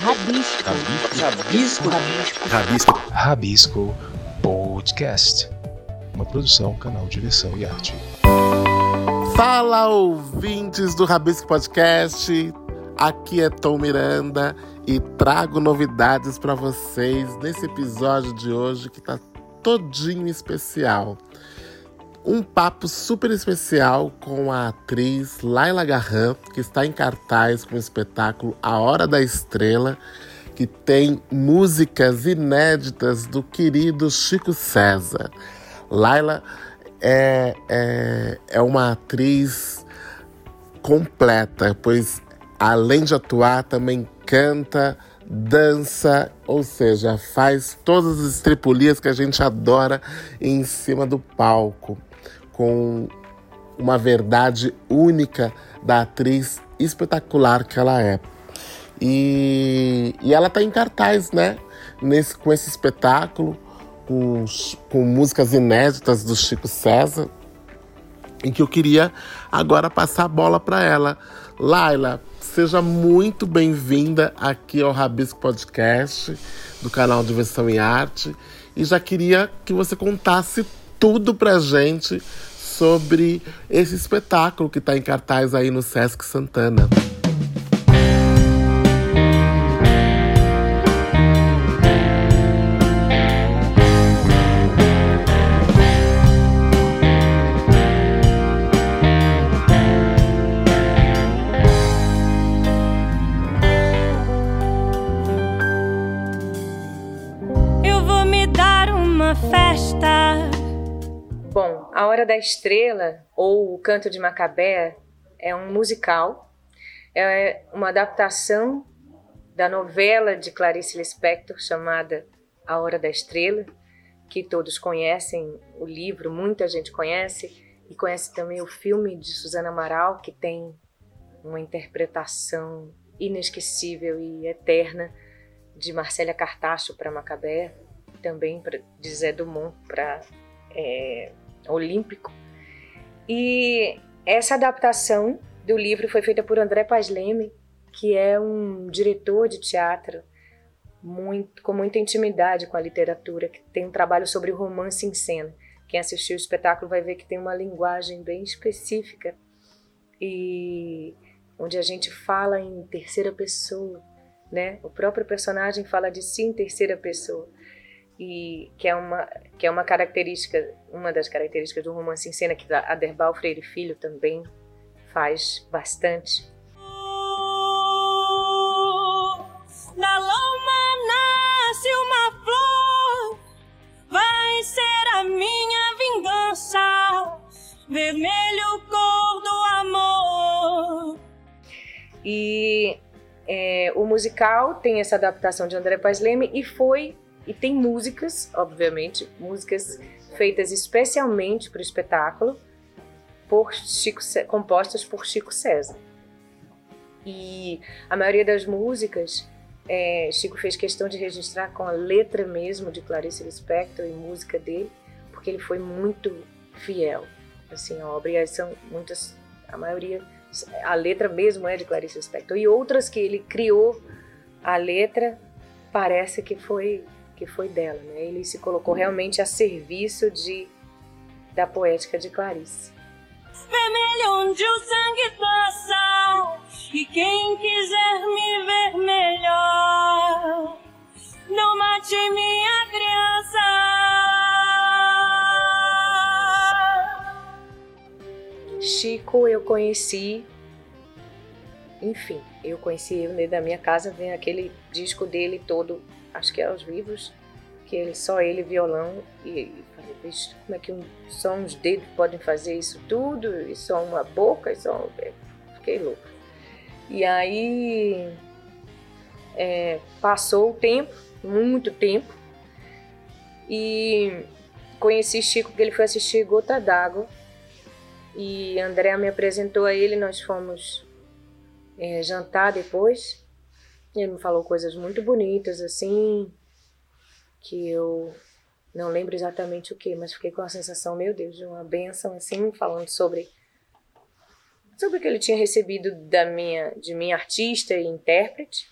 Rabisco. Rabisco. Rabisco. Rabisco. Rabisco Podcast. Uma produção, canal Direção e Arte. Fala, ouvintes do Rabisco Podcast. Aqui é Tom Miranda e trago novidades para vocês nesse episódio de hoje que tá todinho especial. Um papo super especial com a atriz Laila Garran, que está em cartaz com o espetáculo A Hora da Estrela, que tem músicas inéditas do querido Chico César. Laila é, é, é uma atriz completa, pois além de atuar, também canta, dança, ou seja, faz todas as estripulias que a gente adora em cima do palco com uma verdade única da atriz espetacular que ela é. E, e ela está em cartaz, né? Nesse, com esse espetáculo, com, com músicas inéditas do Chico César, em que eu queria agora passar a bola para ela. Laila, seja muito bem-vinda aqui ao Rabisco Podcast, do canal Diversão e Arte. E já queria que você contasse tudo pra gente sobre esse espetáculo que está em cartaz aí no Sesc Santana. A Hora da Estrela, ou O Canto de Macabé, é um musical, é uma adaptação da novela de Clarice Lispector chamada A Hora da Estrela, que todos conhecem o livro, muita gente conhece, e conhece também o filme de Suzana Amaral, que tem uma interpretação inesquecível e eterna de Marcélia Cartacho para Macabé, também de Zé Dumont para é, olímpico. E essa adaptação do livro foi feita por André Paz Leme, que é um diretor de teatro muito, com muita intimidade com a literatura, que tem um trabalho sobre o romance em cena. Quem assistiu o espetáculo vai ver que tem uma linguagem bem específica e onde a gente fala em terceira pessoa, né? O próprio personagem fala de si em terceira pessoa e que é uma que é uma característica uma das características do romance em cena que a Derbal Freire Filho também faz bastante. Na lama nasce uma flor vai ser a minha vingança. Vermelho cor do amor. E é, o musical tem essa adaptação de André Paz Leme e foi e tem músicas, obviamente, músicas feitas especialmente para o espetáculo, por Chico, compostas por Chico César. E a maioria das músicas, é, Chico fez questão de registrar com a letra mesmo de Clarice Lispector e música dele, porque ele foi muito fiel assim à obra. E são muitas, a maioria, a letra mesmo é de Clarice Lispector. E outras que ele criou a letra, parece que foi que foi dela, né? Ele se colocou realmente a serviço de da poética de Clarice. Vermelho onde o sangue passa e quem quiser me ver melhor, não mate minha criança. Chico eu conheci, enfim, eu conheci ele dentro da minha casa, vem aquele disco dele todo acho que é os livros, que ele, só ele violão e, falei, como é que um, só uns dedos podem fazer isso tudo, e só uma boca, e só é, fiquei louca. E aí é, passou o tempo, muito tempo, e conheci Chico porque ele foi assistir Gota d'Água e André me apresentou a ele, nós fomos é, jantar depois ele me falou coisas muito bonitas, assim, que eu não lembro exatamente o que, mas fiquei com a sensação, meu Deus, de uma benção, assim, falando sobre sobre o que ele tinha recebido da minha, de minha artista e intérprete.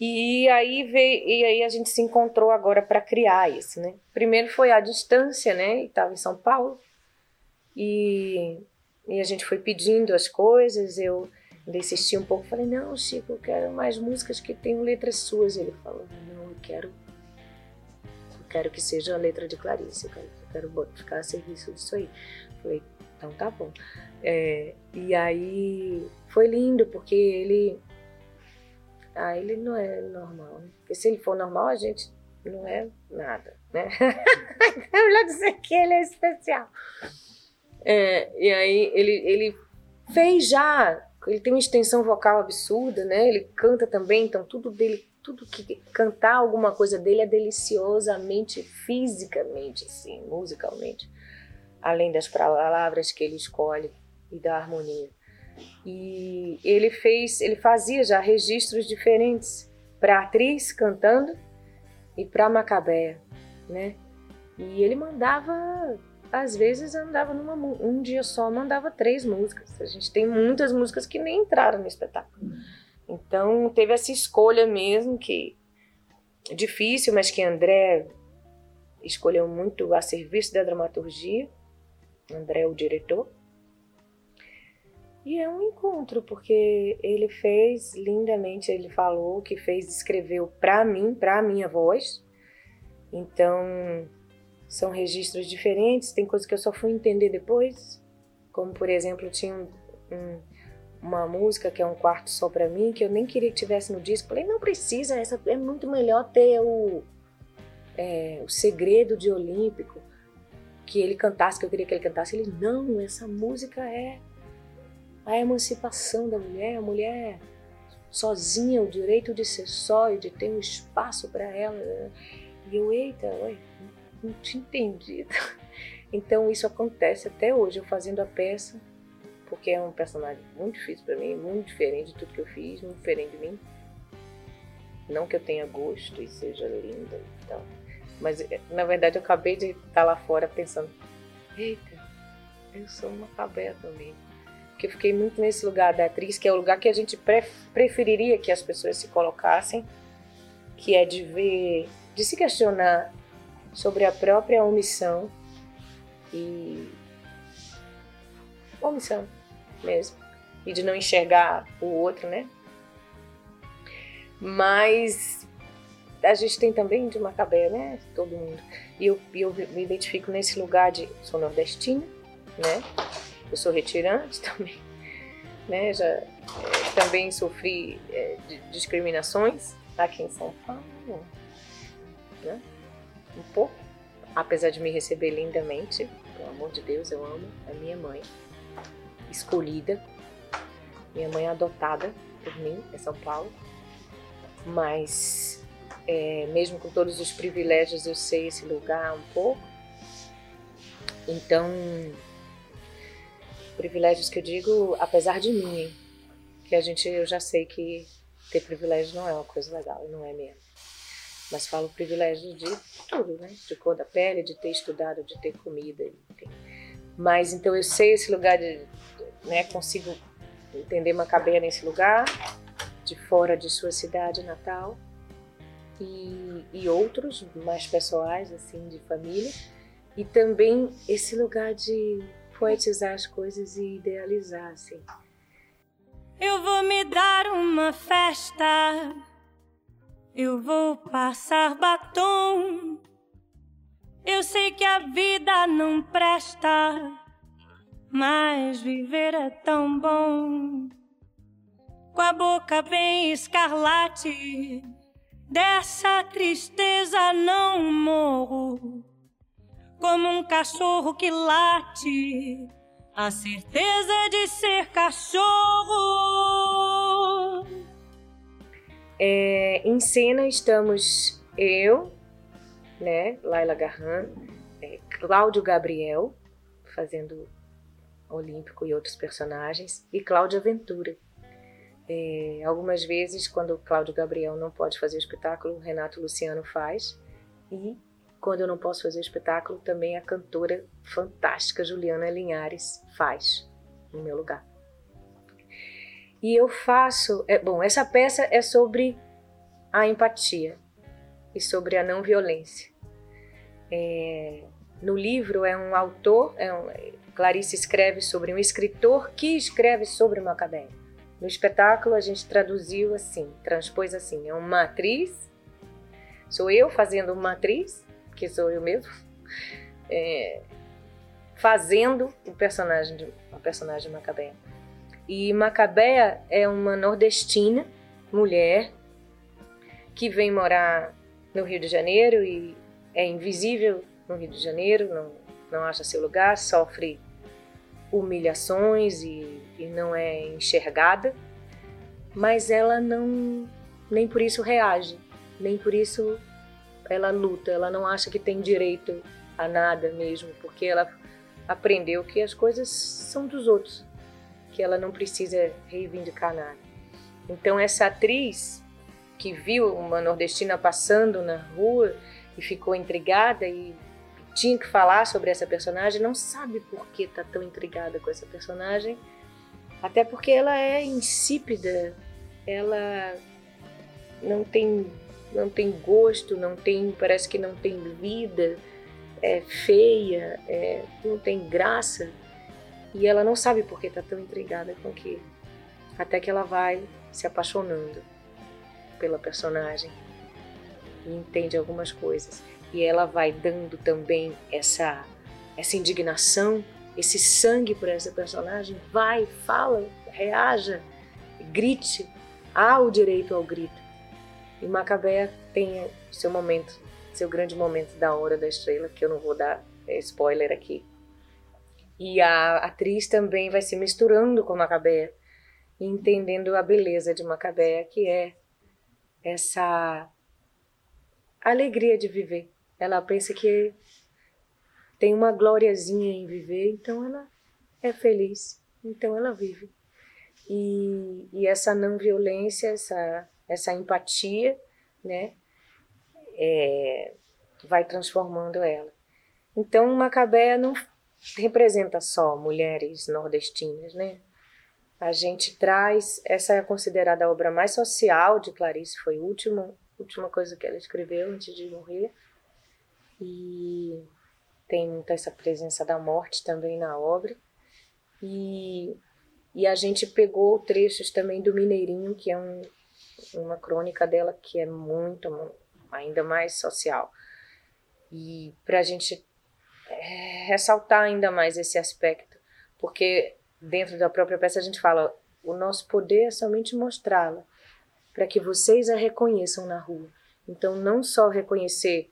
E aí veio, e aí a gente se encontrou agora para criar isso, né? Primeiro foi à distância, né? Estava em São Paulo. E, e a gente foi pedindo as coisas, eu insisti um pouco, falei: "Não, Chico, eu quero mais músicas que tenham letras suas". Ele falou: "Não, eu quero eu quero que seja a letra de Clarice, eu quero, eu quero ficar a serviço disso aí". Falei: "Então tá bom". É, e aí foi lindo porque ele ah, ele não é normal. Né? Porque se ele for normal, a gente não é nada, né? é melhor dizer que ele é especial. É, e aí ele, ele fez já, ele tem uma extensão vocal absurda, né? Ele canta também, então tudo dele, tudo que cantar alguma coisa dele é deliciosamente, fisicamente, assim, musicalmente, além das palavras que ele escolhe e da harmonia. E ele fez, ele fazia já registros diferentes para atriz cantando e para Macabéa, né? E ele mandava, às vezes andava numa um dia só mandava três músicas. A gente tem muitas músicas que nem entraram no espetáculo. Então teve essa escolha mesmo que difícil, mas que André escolheu muito a serviço da dramaturgia. André é o diretor. E é um encontro, porque ele fez lindamente, ele falou que fez, escreveu para mim, para minha voz. Então, são registros diferentes, tem coisas que eu só fui entender depois, como por exemplo, tinha um, um, uma música que é um quarto só para mim, que eu nem queria que tivesse no disco. Falei, não precisa, essa é muito melhor ter o, é, o segredo de Olímpico, que ele cantasse, que eu queria que ele cantasse. Ele, não, essa música é a emancipação da mulher, a mulher sozinha, o direito de ser só e de ter um espaço para ela. E eu, eita, ué, não tinha entendido. Então isso acontece até hoje, eu fazendo a peça, porque é um personagem muito difícil para mim, muito diferente de tudo que eu fiz, muito diferente de mim. Não que eu tenha gosto e seja linda e tal, mas eh, na verdade eu acabei de estar lá fora pensando, eita, eu sou uma cabela também porque eu fiquei muito nesse lugar da atriz, que é o lugar que a gente preferiria que as pessoas se colocassem, que é de ver, de se questionar sobre a própria omissão e omissão mesmo, e de não enxergar o outro, né? Mas a gente tem também de Macabé, né? Todo mundo. E eu, eu me identifico nesse lugar de sou nordestina, né? Eu sou retirante também, né? Já é, também sofri é, discriminações aqui em São Paulo, né? Um pouco, apesar de me receber lindamente, pelo amor de Deus, eu amo a minha mãe, escolhida, minha mãe adotada por mim, é São Paulo, mas é, mesmo com todos os privilégios, eu sei esse lugar um pouco. Então, privilégios que eu digo, apesar de mim, que a gente, eu já sei que ter privilégio não é uma coisa legal, não é mesmo. Mas falo privilégio de tudo, né? De cor da pele, de ter estudado, de ter comida, enfim. Mas então eu sei esse lugar de, né? Consigo entender Macabeia nesse lugar, de fora de sua cidade natal e, e outros mais pessoais, assim, de família. E também esse lugar de poetizar as coisas e idealizar, assim. Eu vou me dar uma festa, eu vou passar batom. Eu sei que a vida não presta, mas viver é tão bom. Com a boca bem escarlate, dessa tristeza não morro como um cachorro que late, a certeza de ser cachorro. É, em cena estamos eu, né, Laila Garran, é, Cláudio Gabriel, fazendo Olímpico e outros personagens, e Cláudia Ventura. É, algumas vezes, quando Cláudio Gabriel não pode fazer o espetáculo, Renato Luciano faz, e quando eu não posso fazer o espetáculo, também a cantora fantástica Juliana Linhares faz no meu lugar. E eu faço, é, bom, essa peça é sobre a empatia e sobre a não violência. É, no livro é um autor, é um, Clarice escreve sobre um escritor que escreve sobre Macabé. No espetáculo a gente traduziu assim, transpôs assim, é uma atriz, sou eu fazendo uma atriz, que sou eu mesmo, é, fazendo o personagem de, o personagem de Macabé. E Macabé é uma nordestina, mulher, que vem morar no Rio de Janeiro e é invisível no Rio de Janeiro, não, não acha seu lugar, sofre humilhações e, e não é enxergada, mas ela não, nem por isso reage, nem por isso ela luta, ela não acha que tem direito a nada mesmo, porque ela aprendeu que as coisas são dos outros, que ela não precisa reivindicar nada. Então essa atriz que viu uma nordestina passando na rua e ficou intrigada e tinha que falar sobre essa personagem, não sabe por que tá tão intrigada com essa personagem, até porque ela é insípida, ela não tem não tem gosto, não tem, parece que não tem vida, é feia, é, não tem graça, e ela não sabe por que tá tão intrigada com aquilo, até que ela vai se apaixonando pela personagem e entende algumas coisas e ela vai dando também essa essa indignação, esse sangue por essa personagem, vai, fala, reaja, grite, há o direito ao grito. E Macabé tem seu momento, seu grande momento da hora da estrela, que eu não vou dar spoiler aqui. E a atriz também vai se misturando com Macabé, entendendo a beleza de Macabé, que é essa alegria de viver ela pensa que tem uma gloriazinha em viver, então ela é feliz, então ela vive. E, e essa não violência, essa, essa empatia, né, é, vai transformando ela. Então, Macabé não representa só mulheres nordestinas, né? A gente traz, essa é considerada a obra mais social de Clarice, foi a última, última coisa que ela escreveu antes de morrer. E tem muita essa presença da morte também na obra. E, e a gente pegou trechos também do Mineirinho, que é um, uma crônica dela que é muito, ainda mais social. E para a gente ressaltar ainda mais esse aspecto, porque dentro da própria peça a gente fala: o nosso poder é somente mostrá-la, para que vocês a reconheçam na rua. Então, não só reconhecer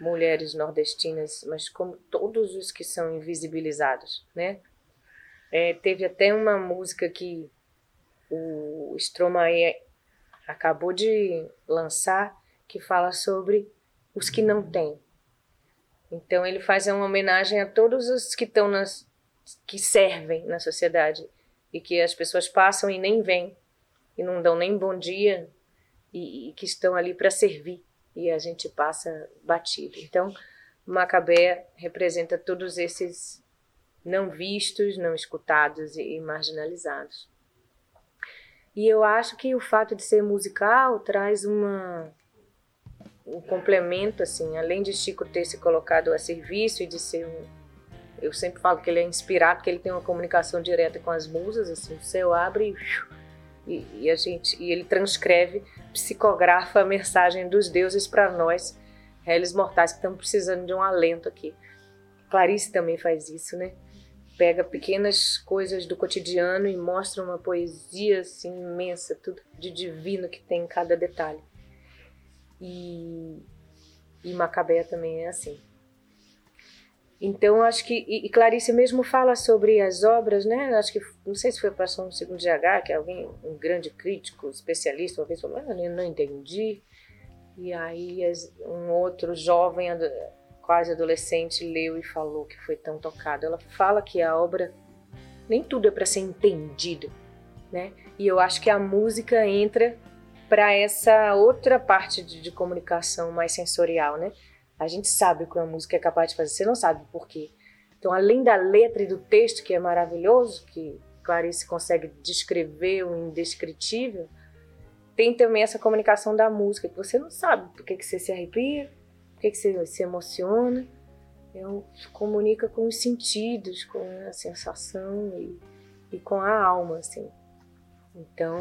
mulheres nordestinas, mas como todos os que são invisibilizados, né? É, teve até uma música que o Stromae acabou de lançar que fala sobre os que não têm. Então ele faz uma homenagem a todos os que estão nas que servem na sociedade e que as pessoas passam e nem vêm e não dão nem bom dia e, e que estão ali para servir e a gente passa batido. Então, Macabé representa todos esses não vistos, não escutados e marginalizados. E eu acho que o fato de ser musical traz uma um complemento assim, além de Chico ter se colocado a serviço e de ser um eu sempre falo que ele é inspirado, que ele tem uma comunicação direta com as musas, assim, o céu abre e, e a gente e ele transcreve psicografa a mensagem dos deuses para nós, réis mortais que estamos precisando de um alento aqui. Clarice também faz isso, né? Pega pequenas coisas do cotidiano e mostra uma poesia assim imensa, tudo de divino que tem em cada detalhe. E, e Macabé também é assim. Então, acho que. E, Clarice mesmo fala sobre as obras, né? Acho que. Não sei se foi passou no segundo GH, que alguém, um grande crítico, especialista, uma vez falou: ah, eu não entendi. E aí, um outro jovem, quase adolescente, leu e falou que foi tão tocado. Ela fala que a obra. Nem tudo é para ser entendido, né? E eu acho que a música entra para essa outra parte de, de comunicação mais sensorial, né? A gente sabe o que uma música é capaz de fazer, você não sabe por quê. Então, além da letra e do texto, que é maravilhoso, que Clarice consegue descrever o indescritível, tem também essa comunicação da música, que você não sabe por que, que você se arrepia, por que, que você se emociona. Eu comunica com os sentidos, com a sensação e, e com a alma, assim. Então,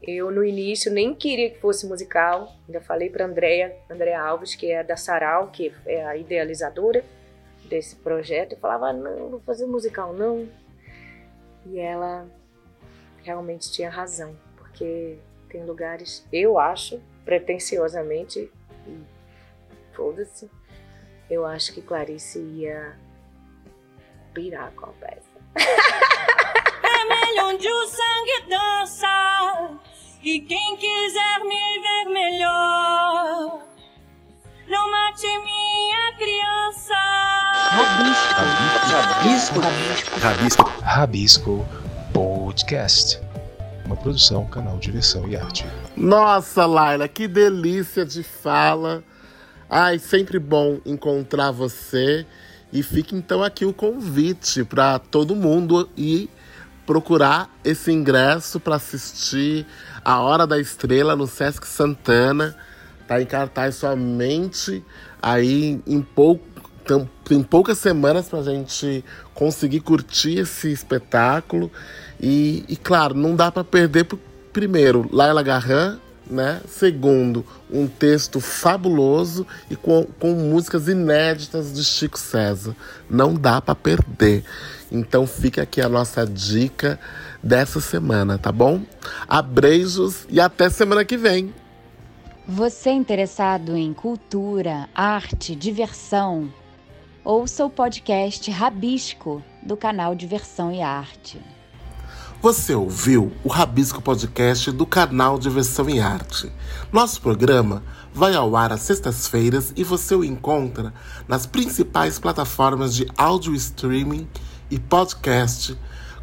eu no início nem queria que fosse musical. Ainda falei para Andréia, Andréia Alves, que é da Sarau, que é a idealizadora desse projeto. Eu falava, ah, não, não vou fazer musical não. E ela realmente tinha razão, porque tem lugares, eu acho, pretensiosamente, foda-se, eu acho que Clarice ia pirar com a peça. Onde o sangue dança, e quem quiser me ver melhor, não mate minha criança. Rabisco. Rabisco. Rabisco. Rabisco Podcast. Uma produção, canal Direção e Arte. Nossa, Laila, que delícia de fala. Ai, sempre bom encontrar você. E fica então aqui o convite para todo mundo ir procurar esse ingresso para assistir A Hora da Estrela no Sesc Santana. Tá em cartaz somente aí em pouco tem, poucas semanas para a gente conseguir curtir esse espetáculo. E, e claro, não dá para perder, primeiro, Laila Garran, né? Segundo, um texto fabuloso e com, com músicas inéditas de Chico César. Não dá para perder. Então fica aqui a nossa dica dessa semana, tá bom? Abreijos e até semana que vem. Você é interessado em cultura, arte, diversão? Ouça o podcast Rabisco do canal Diversão e Arte. Você ouviu o Rabisco Podcast do canal Diversão e Arte. Nosso programa vai ao ar às sextas-feiras e você o encontra nas principais plataformas de áudio streaming e podcast,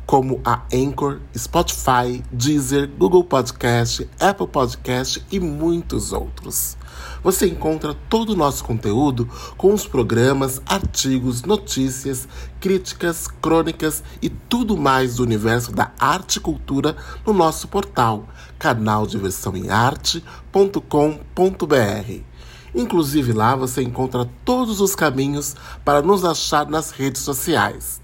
como a Anchor, Spotify, Deezer, Google Podcast, Apple Podcast e muitos outros. Você encontra todo o nosso conteúdo com os programas, artigos, notícias, críticas, crônicas e tudo mais do universo da arte e cultura no nosso portal canaldiversãoemarte.com.br. Inclusive lá você encontra todos os caminhos para nos achar nas redes sociais.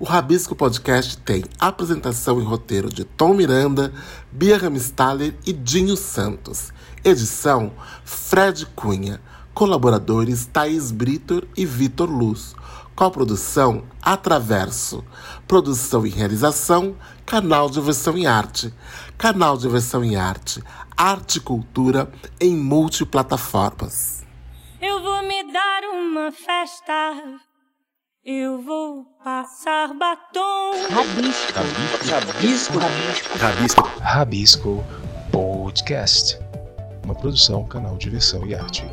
O Rabisco Podcast tem apresentação e roteiro de Tom Miranda, Bia Ramstaller e Dinho Santos. Edição Fred Cunha. Colaboradores Thaís Britor e Vitor Luz. Coprodução Atraverso. Produção e realização Canal de Versão em Arte. Canal de Versão em Arte. Arte e cultura em multiplataformas. Eu vou me dar uma festa. Eu vou passar batom. Rabisco. Rabisco. Rabisco. Rabisco. Rabisco Podcast. Uma produção, canal Direção e Arte.